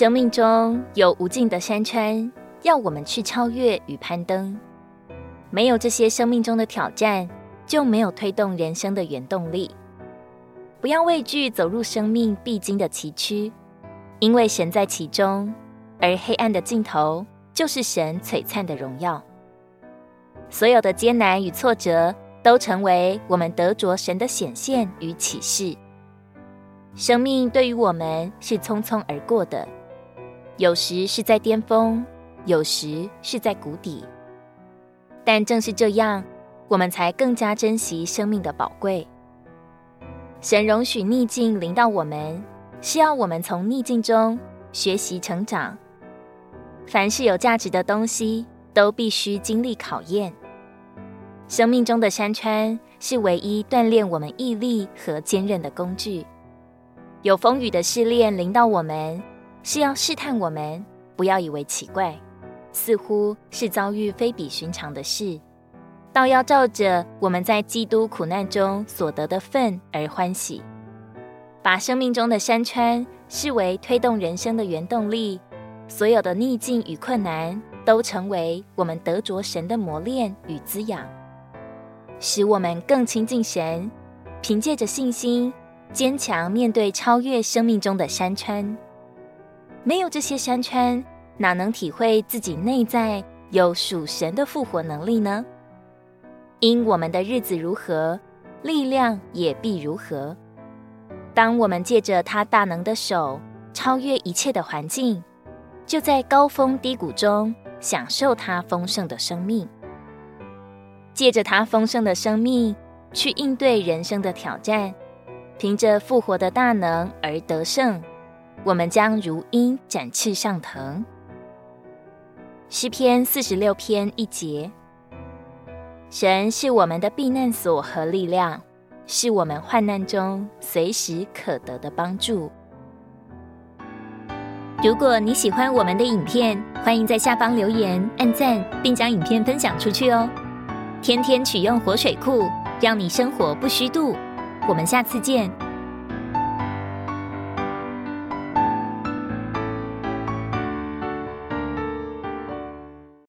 生命中有无尽的山川，要我们去超越与攀登。没有这些生命中的挑战，就没有推动人生的原动力。不要畏惧走入生命必经的崎岖，因为神在其中，而黑暗的尽头就是神璀璨的荣耀。所有的艰难与挫折，都成为我们得着神的显现与启示。生命对于我们是匆匆而过的，有时是在巅峰，有时是在谷底。但正是这样，我们才更加珍惜生命的宝贵。神容许逆境临到我们，是要我们从逆境中学习成长。凡是有价值的东西，都必须经历考验。生命中的山川是唯一锻炼我们毅力和坚韧的工具。有风雨的试炼临到我们，是要试探我们，不要以为奇怪。似乎是遭遇非比寻常的事，倒要照着我们在基督苦难中所得的份而欢喜，把生命中的山川视为推动人生的原动力。所有的逆境与困难都成为我们得着神的磨练与滋养，使我们更亲近神，凭借着信心坚强面对超越生命中的山川。没有这些山川，哪能体会自己内在有属神的复活能力呢？因我们的日子如何，力量也必如何。当我们借着他大能的手超越一切的环境，就在高峰低谷中享受他丰盛的生命。借着他丰盛的生命去应对人生的挑战，凭着复活的大能而得胜，我们将如鹰展翅上腾。诗篇四十六篇一节：神是我们的避难所和力量，是我们患难中随时可得的帮助。如果你喜欢我们的影片，欢迎在下方留言、按赞，并将影片分享出去哦。天天取用活水库，让你生活不虚度。我们下次见。